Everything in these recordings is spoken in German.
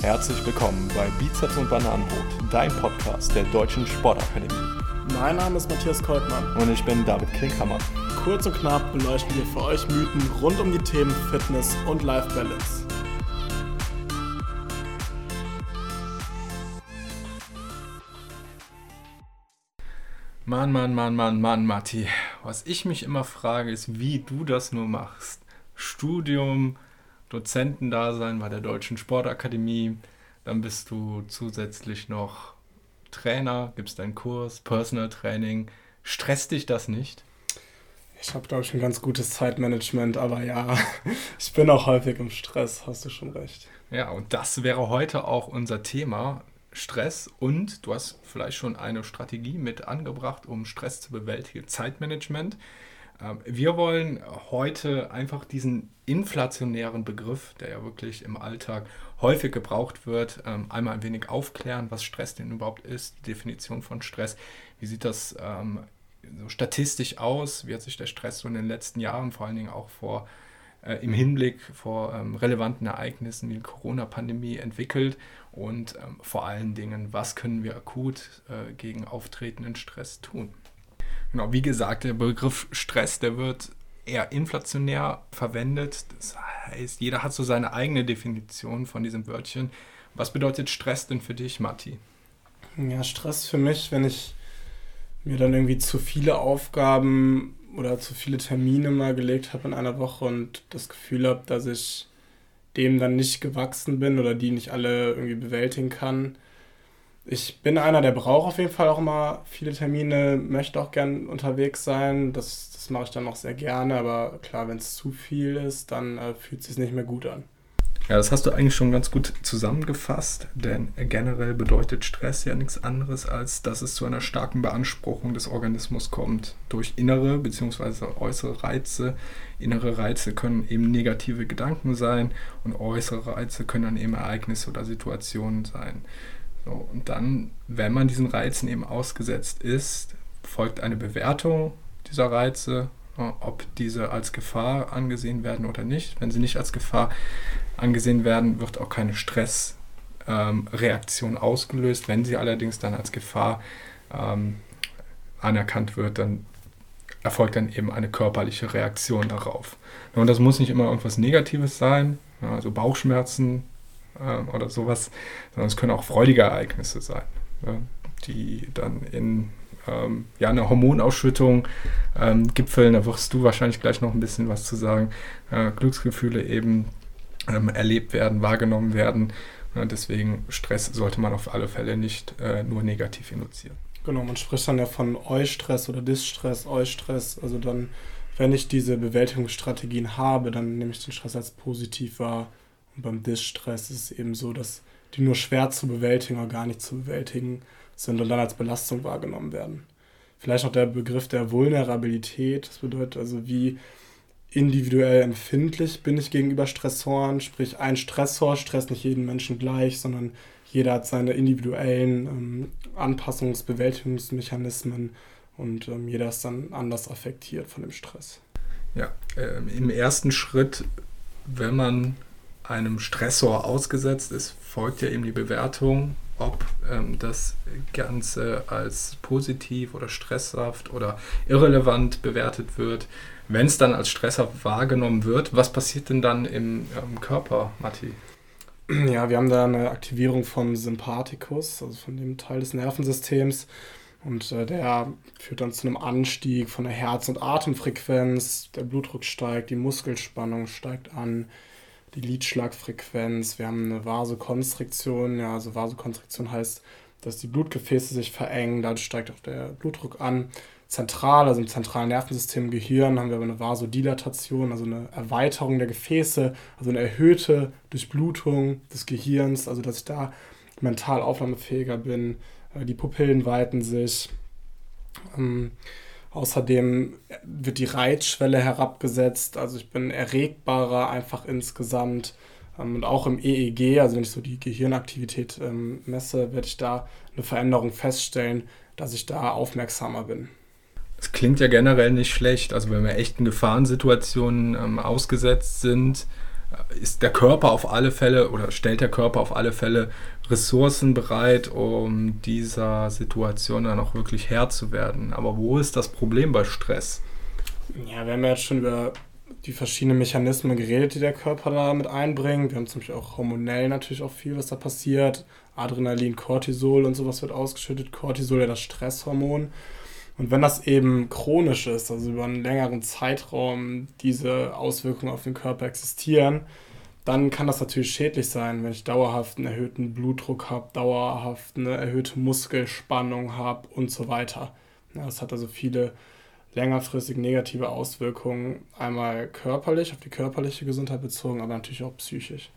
Herzlich willkommen bei Bizeps und Bananenbrot, dein Podcast der Deutschen Sportakademie. Mein Name ist Matthias Koltmann. Und ich bin David Klinkhammer. Kurz und knapp beleuchten wir für euch Mythen rund um die Themen Fitness und Life Balance. Mann, Mann, Mann, Mann, Mann, Matti. Was ich mich immer frage, ist, wie du das nur machst. Studium, Dozentendasein bei der Deutschen Sportakademie, dann bist du zusätzlich noch Trainer, gibst deinen Kurs, Personal Training. Stresst dich das nicht? Ich habe, glaube ich, ein ganz gutes Zeitmanagement, aber ja, ich bin auch häufig im Stress, hast du schon recht. Ja, und das wäre heute auch unser Thema. Stress und du hast vielleicht schon eine Strategie mit angebracht, um Stress zu bewältigen, Zeitmanagement. Ähm, wir wollen heute einfach diesen inflationären Begriff, der ja wirklich im Alltag häufig gebraucht wird, ähm, einmal ein wenig aufklären, was Stress denn überhaupt ist, die Definition von Stress, wie sieht das ähm, so statistisch aus, wie hat sich der Stress so in den letzten Jahren, vor allen Dingen auch vor, äh, im Hinblick vor ähm, relevanten Ereignissen wie die Corona-Pandemie entwickelt? Und ähm, vor allen Dingen, was können wir akut äh, gegen auftretenden Stress tun. Genau, wie gesagt, der Begriff Stress, der wird eher inflationär verwendet. Das heißt, jeder hat so seine eigene Definition von diesem Wörtchen. Was bedeutet Stress denn für dich, Matti? Ja, Stress für mich, wenn ich mir dann irgendwie zu viele Aufgaben oder zu viele Termine mal gelegt habe in einer Woche und das Gefühl habe, dass ich dem dann nicht gewachsen bin oder die nicht alle irgendwie bewältigen kann ich bin einer, der braucht auf jeden Fall auch immer viele Termine, möchte auch gern unterwegs sein. Das, das mache ich dann auch sehr gerne, aber klar, wenn es zu viel ist, dann äh, fühlt es sich nicht mehr gut an. Ja, das hast du eigentlich schon ganz gut zusammengefasst, denn generell bedeutet Stress ja nichts anderes, als dass es zu einer starken Beanspruchung des Organismus kommt durch innere bzw. äußere Reize. Innere Reize können eben negative Gedanken sein und äußere Reize können dann eben Ereignisse oder Situationen sein. So, und dann, wenn man diesen Reizen eben ausgesetzt ist, folgt eine Bewertung dieser Reize, ob diese als Gefahr angesehen werden oder nicht. Wenn sie nicht als Gefahr angesehen werden, wird auch keine Stressreaktion ähm, ausgelöst. Wenn sie allerdings dann als Gefahr ähm, anerkannt wird, dann erfolgt dann eben eine körperliche Reaktion darauf. Und das muss nicht immer irgendwas Negatives sein, also Bauchschmerzen äh, oder sowas, sondern es können auch freudige Ereignisse sein, ne, die dann in ähm, ja, einer Hormonausschüttung ähm, gipfeln. Da wirst du wahrscheinlich gleich noch ein bisschen was zu sagen. Äh, Glücksgefühle eben ähm, erlebt werden, wahrgenommen werden. Ja, deswegen Stress sollte man auf alle Fälle nicht äh, nur negativ induzieren. Genau, man spricht dann ja von Eustress oder Distress, Eustress. Also dann, wenn ich diese Bewältigungsstrategien habe, dann nehme ich den Stress als positiv wahr und beim Distress ist es eben so, dass die nur schwer zu bewältigen oder gar nicht zu bewältigen sind und dann als Belastung wahrgenommen werden. Vielleicht noch der Begriff der Vulnerabilität. Das bedeutet also, wie individuell empfindlich bin ich gegenüber Stressoren. Sprich, ein Stressor stresst nicht jeden Menschen gleich, sondern jeder hat seine individuellen ähm, Anpassungs-Bewältigungsmechanismen und ähm, jeder ist dann anders affektiert von dem Stress. Ja, äh, im ersten Schritt, wenn man einem Stressor ausgesetzt ist, folgt ja eben die Bewertung, ob ähm, das Ganze als positiv oder stresshaft oder irrelevant bewertet wird. Wenn es dann als stresshaft wahrgenommen wird, was passiert denn dann im, im Körper, Matti? Ja, wir haben da eine Aktivierung vom Sympathikus, also von dem Teil des Nervensystems. Und äh, der führt dann zu einem Anstieg von der Herz- und Atemfrequenz. Der Blutdruck steigt, die Muskelspannung steigt an, die Lidschlagfrequenz, wir haben eine Vasokonstriktion. Ja, also Vasokonstriktion heißt, dass die Blutgefäße sich verengen, dadurch steigt auch der Blutdruck an. Zentral, also im zentralen Nervensystem Gehirn, haben wir aber eine Vasodilatation, also eine Erweiterung der Gefäße, also eine erhöhte Durchblutung des Gehirns, also dass ich da mental aufnahmefähiger bin. Äh, die Pupillen weiten sich. Ähm, Außerdem wird die Reizschwelle herabgesetzt, also ich bin erregbarer einfach insgesamt. Ähm, und auch im EEG, also wenn ich so die Gehirnaktivität ähm, messe, werde ich da eine Veränderung feststellen, dass ich da aufmerksamer bin. Es klingt ja generell nicht schlecht. Also wenn wir echten Gefahrensituationen ähm, ausgesetzt sind, ist der Körper auf alle Fälle oder stellt der Körper auf alle Fälle Ressourcen bereit, um dieser Situation dann auch wirklich Herr zu werden. Aber wo ist das Problem bei Stress? Ja, wir haben ja jetzt schon über die verschiedenen Mechanismen geredet, die der Körper da mit einbringt. Wir haben zum Beispiel auch hormonell natürlich auch viel, was da passiert. Adrenalin, Cortisol und sowas wird ausgeschüttet. Cortisol ja das Stresshormon. Und wenn das eben chronisch ist, also über einen längeren Zeitraum diese Auswirkungen auf den Körper existieren, dann kann das natürlich schädlich sein, wenn ich dauerhaft einen erhöhten Blutdruck habe, dauerhaft eine erhöhte Muskelspannung habe und so weiter. Das hat also viele längerfristig negative Auswirkungen, einmal körperlich, auf die körperliche Gesundheit bezogen, aber natürlich auch psychisch.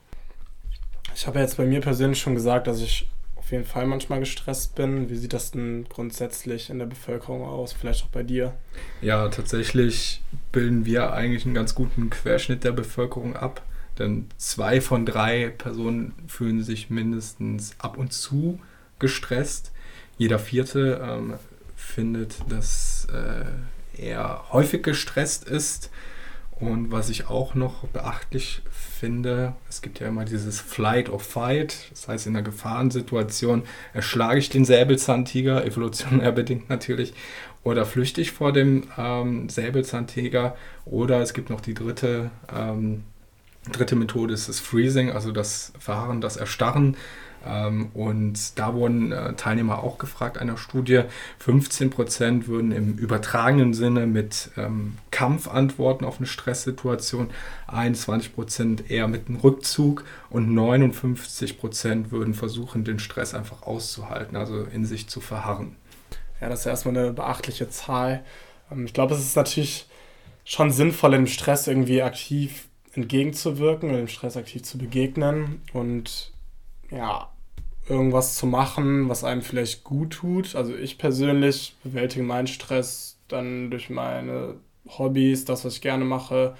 Ich habe jetzt bei mir persönlich schon gesagt, dass ich jeden Fall manchmal gestresst bin. Wie sieht das denn grundsätzlich in der Bevölkerung aus? Vielleicht auch bei dir? Ja, tatsächlich bilden wir eigentlich einen ganz guten Querschnitt der Bevölkerung ab. Denn zwei von drei Personen fühlen sich mindestens ab und zu gestresst. Jeder vierte ähm, findet, dass äh, er häufig gestresst ist. Und was ich auch noch beachtlich finde, es gibt ja immer dieses Flight or Fight, das heißt in einer Gefahrensituation erschlage ich den Säbelzahntiger, evolutionär bedingt natürlich, oder flüchte ich vor dem ähm, Säbelzahntiger, oder es gibt noch die dritte, ähm, dritte Methode, ist das Freezing, also das Verharren, das Erstarren. Ähm, und da wurden äh, Teilnehmer auch gefragt einer Studie. 15 Prozent würden im übertragenen Sinne mit ähm, Kampf antworten auf eine Stresssituation, 21 Prozent eher mit einem Rückzug und 59 Prozent würden versuchen, den Stress einfach auszuhalten, also in sich zu verharren. Ja, das ist erstmal eine beachtliche Zahl. Ähm, ich glaube, es ist natürlich schon sinnvoll, dem Stress irgendwie aktiv entgegenzuwirken oder dem Stress aktiv zu begegnen. Und ja, irgendwas zu machen, was einem vielleicht gut tut. Also ich persönlich bewältige meinen Stress dann durch meine Hobbys, das, was ich gerne mache.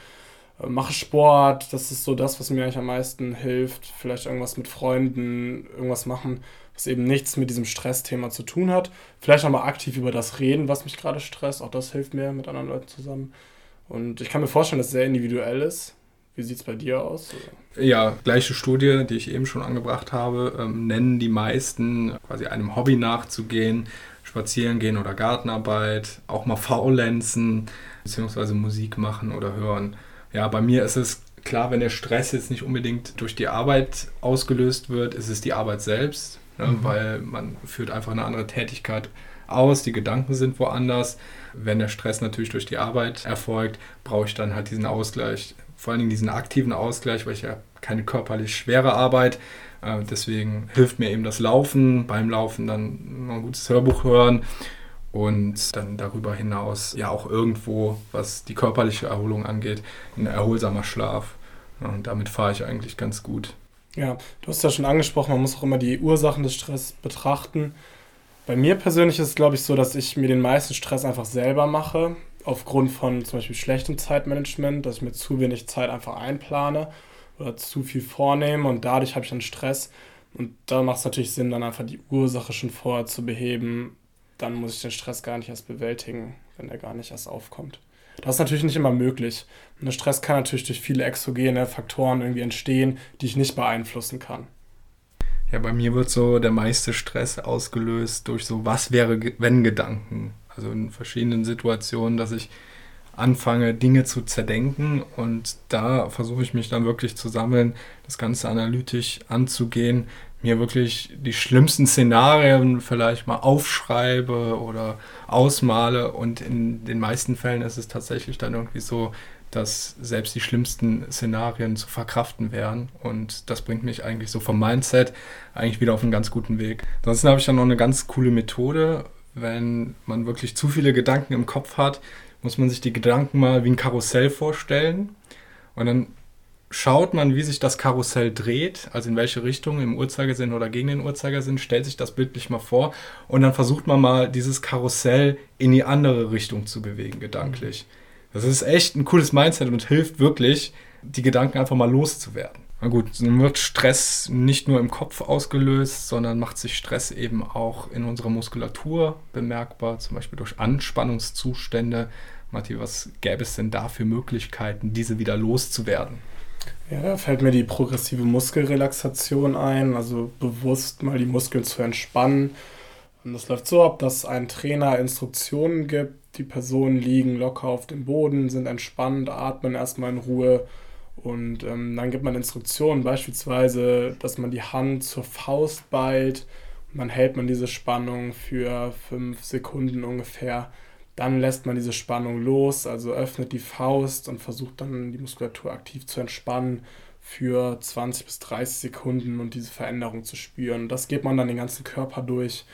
Äh, mache Sport, das ist so das, was mir eigentlich am meisten hilft. Vielleicht irgendwas mit Freunden, irgendwas machen, was eben nichts mit diesem Stressthema zu tun hat. Vielleicht auch mal aktiv über das reden, was mich gerade stresst. Auch das hilft mir mit anderen Leuten zusammen. Und ich kann mir vorstellen, dass es sehr individuell ist. Wie sieht es bei dir aus? Ja, gleiche Studie, die ich eben schon angebracht habe, ähm, nennen die meisten quasi einem Hobby nachzugehen, spazieren gehen oder Gartenarbeit, auch mal faulenzen, beziehungsweise Musik machen oder hören. Ja, bei mir ist es klar, wenn der Stress jetzt nicht unbedingt durch die Arbeit ausgelöst wird, ist es die Arbeit selbst, ne, mhm. weil man führt einfach eine andere Tätigkeit aus, die Gedanken sind woanders. Wenn der Stress natürlich durch die Arbeit erfolgt, brauche ich dann halt diesen Ausgleich vor allen Dingen diesen aktiven Ausgleich, weil ich ja keine körperlich schwere Arbeit. Äh, deswegen hilft mir eben das Laufen, beim Laufen dann ein gutes Hörbuch hören und dann darüber hinaus ja auch irgendwo, was die körperliche Erholung angeht, ein erholsamer Schlaf. Und damit fahre ich eigentlich ganz gut. Ja, du hast ja schon angesprochen, man muss auch immer die Ursachen des Stresses betrachten. Bei mir persönlich ist es, glaube ich, so, dass ich mir den meisten Stress einfach selber mache aufgrund von zum Beispiel schlechtem Zeitmanagement, dass ich mir zu wenig Zeit einfach einplane oder zu viel vornehme und dadurch habe ich dann Stress. Und da macht es natürlich Sinn, dann einfach die Ursache schon vorher zu beheben. Dann muss ich den Stress gar nicht erst bewältigen, wenn er gar nicht erst aufkommt. Das ist natürlich nicht immer möglich. Und der Stress kann natürlich durch viele exogene Faktoren irgendwie entstehen, die ich nicht beeinflussen kann. Ja, bei mir wird so der meiste Stress ausgelöst durch so Was wäre, wenn Gedanken. Also in verschiedenen Situationen, dass ich anfange, Dinge zu zerdenken. Und da versuche ich mich dann wirklich zu sammeln, das Ganze analytisch anzugehen, mir wirklich die schlimmsten Szenarien vielleicht mal aufschreibe oder ausmale. Und in den meisten Fällen ist es tatsächlich dann irgendwie so, dass selbst die schlimmsten Szenarien zu verkraften wären. Und das bringt mich eigentlich so vom Mindset eigentlich wieder auf einen ganz guten Weg. Ansonsten habe ich dann noch eine ganz coole Methode, wenn man wirklich zu viele Gedanken im Kopf hat, muss man sich die Gedanken mal wie ein Karussell vorstellen. Und dann schaut man, wie sich das Karussell dreht, also in welche Richtung, im Uhrzeigersinn oder gegen den Uhrzeigersinn, stellt sich das bildlich mal vor und dann versucht man mal dieses Karussell in die andere Richtung zu bewegen, gedanklich. Das ist echt ein cooles Mindset und hilft wirklich, die Gedanken einfach mal loszuwerden. Na gut, dann wird Stress nicht nur im Kopf ausgelöst, sondern macht sich Stress eben auch in unserer Muskulatur bemerkbar, zum Beispiel durch Anspannungszustände. Matti, was gäbe es denn da für Möglichkeiten, diese wieder loszuwerden? Ja, da fällt mir die progressive Muskelrelaxation ein, also bewusst mal die Muskeln zu entspannen. Und das läuft so ab, dass ein Trainer Instruktionen gibt. Die Personen liegen locker auf dem Boden, sind entspannt, atmen erstmal in Ruhe. Und ähm, dann gibt man Instruktionen, beispielsweise, dass man die Hand zur Faust ballt. Und dann hält man diese Spannung für fünf Sekunden ungefähr. Dann lässt man diese Spannung los, also öffnet die Faust und versucht dann die Muskulatur aktiv zu entspannen für 20 bis 30 Sekunden und diese Veränderung zu spüren. Das geht man dann den ganzen Körper durch.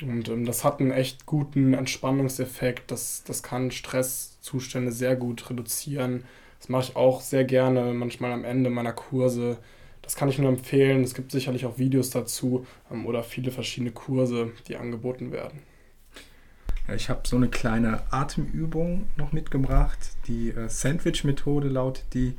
Und ähm, das hat einen echt guten Entspannungseffekt. Das, das kann Stresszustände sehr gut reduzieren. Das mache ich auch sehr gerne, manchmal am Ende meiner Kurse. Das kann ich nur empfehlen. Es gibt sicherlich auch Videos dazu ähm, oder viele verschiedene Kurse, die angeboten werden. Ich habe so eine kleine Atemübung noch mitgebracht. Die äh, Sandwich-Methode lautet die.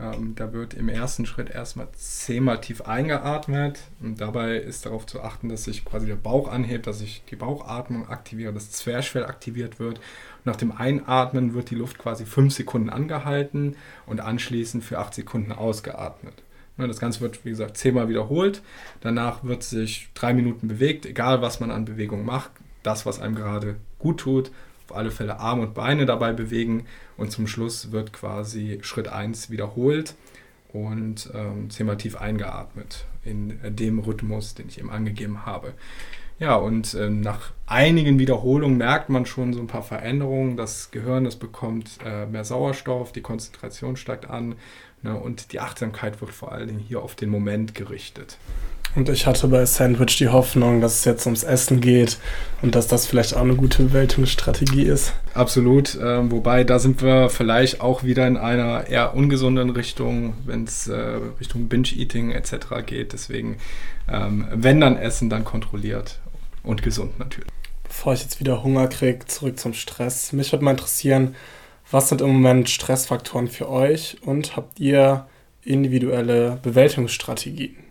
Ähm, da wird im ersten Schritt erstmal zehnmal tief eingeatmet. Und dabei ist darauf zu achten, dass sich quasi der Bauch anhebt, dass sich die Bauchatmung aktiviert, das Zwerchfell aktiviert wird. Nach dem Einatmen wird die Luft quasi fünf Sekunden angehalten und anschließend für acht Sekunden ausgeatmet. Ne, das Ganze wird, wie gesagt, zehnmal wiederholt. Danach wird sich drei Minuten bewegt, egal was man an Bewegung macht das, was einem gerade gut tut, alle Fälle Arme und Beine dabei bewegen und zum Schluss wird quasi Schritt 1 wiederholt und ähm, zehnmal tief eingeatmet in dem Rhythmus, den ich eben angegeben habe. Ja, und ähm, nach einigen Wiederholungen merkt man schon so ein paar Veränderungen. Das Gehirn, das bekommt äh, mehr Sauerstoff, die Konzentration steigt an ne, und die Achtsamkeit wird vor allen Dingen hier auf den Moment gerichtet. Und ich hatte bei Sandwich die Hoffnung, dass es jetzt ums Essen geht und dass das vielleicht auch eine gute Bewältigungsstrategie ist. Absolut. Ähm, wobei da sind wir vielleicht auch wieder in einer eher ungesunden Richtung, wenn es äh, Richtung Binge-Eating etc. geht. Deswegen, ähm, wenn dann essen, dann kontrolliert und gesund natürlich. Bevor ich jetzt wieder Hunger kriege, zurück zum Stress. Mich würde mal interessieren, was sind im Moment Stressfaktoren für euch und habt ihr individuelle Bewältigungsstrategien?